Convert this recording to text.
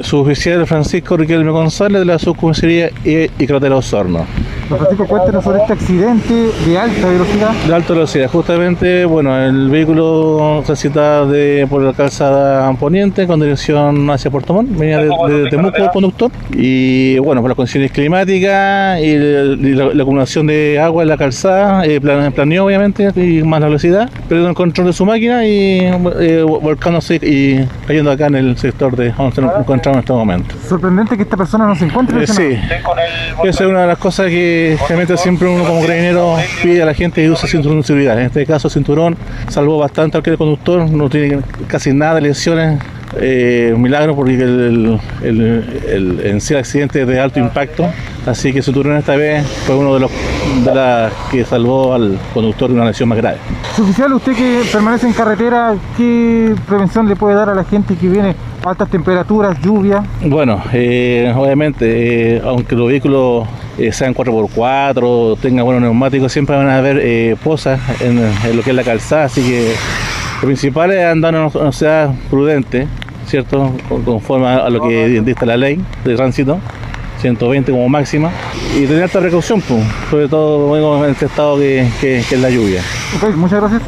Suboficial Francisco Riquelme González de la subcomisaría y, y Cratera Osorno. Don Francisco, cuéntenos sobre este accidente de alta velocidad. De alta velocidad, justamente, bueno, el vehículo transitaba de, por la calzada poniente con dirección hacia Puerto Montt, venía de, de Temuco el conductor, y bueno, por las condiciones climáticas y, la, la acumulación de agua en la calzada, eh, plan- planeó obviamente, y más la velocidad, perdió el control de su máquina y eh, volcándose y cayendo acá en el sector de donde nos encontramos en este momento. Sorprendente que esta persona no se encuentre Eh, sí, esa es una de las cosas que realmente siempre uno como carabinero pide a la gente que use cinturón de seguridad. En este caso, el cinturón salvó bastante al que el conductor, no tiene casi nada de lesiones. Eh, un milagro porque el, el- el- en sí el accidente es de alto impacto, así que el cinturón esta vez fue uno de los de las que salvó al conductor de una lesión más grave. Suboficial, usted que permanece en carretera, ¿qué prevención le puede dar a la gente que viene altas temperaturas, lluvia? Bueno, eh, obviamente, eh, aunque los vehículos eh, sean 4x4, tengan buenos neumáticos, siempre van a haber eh, pozas en, en lo que es la calzada, así que lo principal es andar en una ciudad prudente, ¿cierto? Con- Conforme a lo que dicta la ley de tránsito. 120 como máxima y tener alta precaución, pues, sobre todo en este estado que, que- que es la lluvia. Ok, muchas gracias.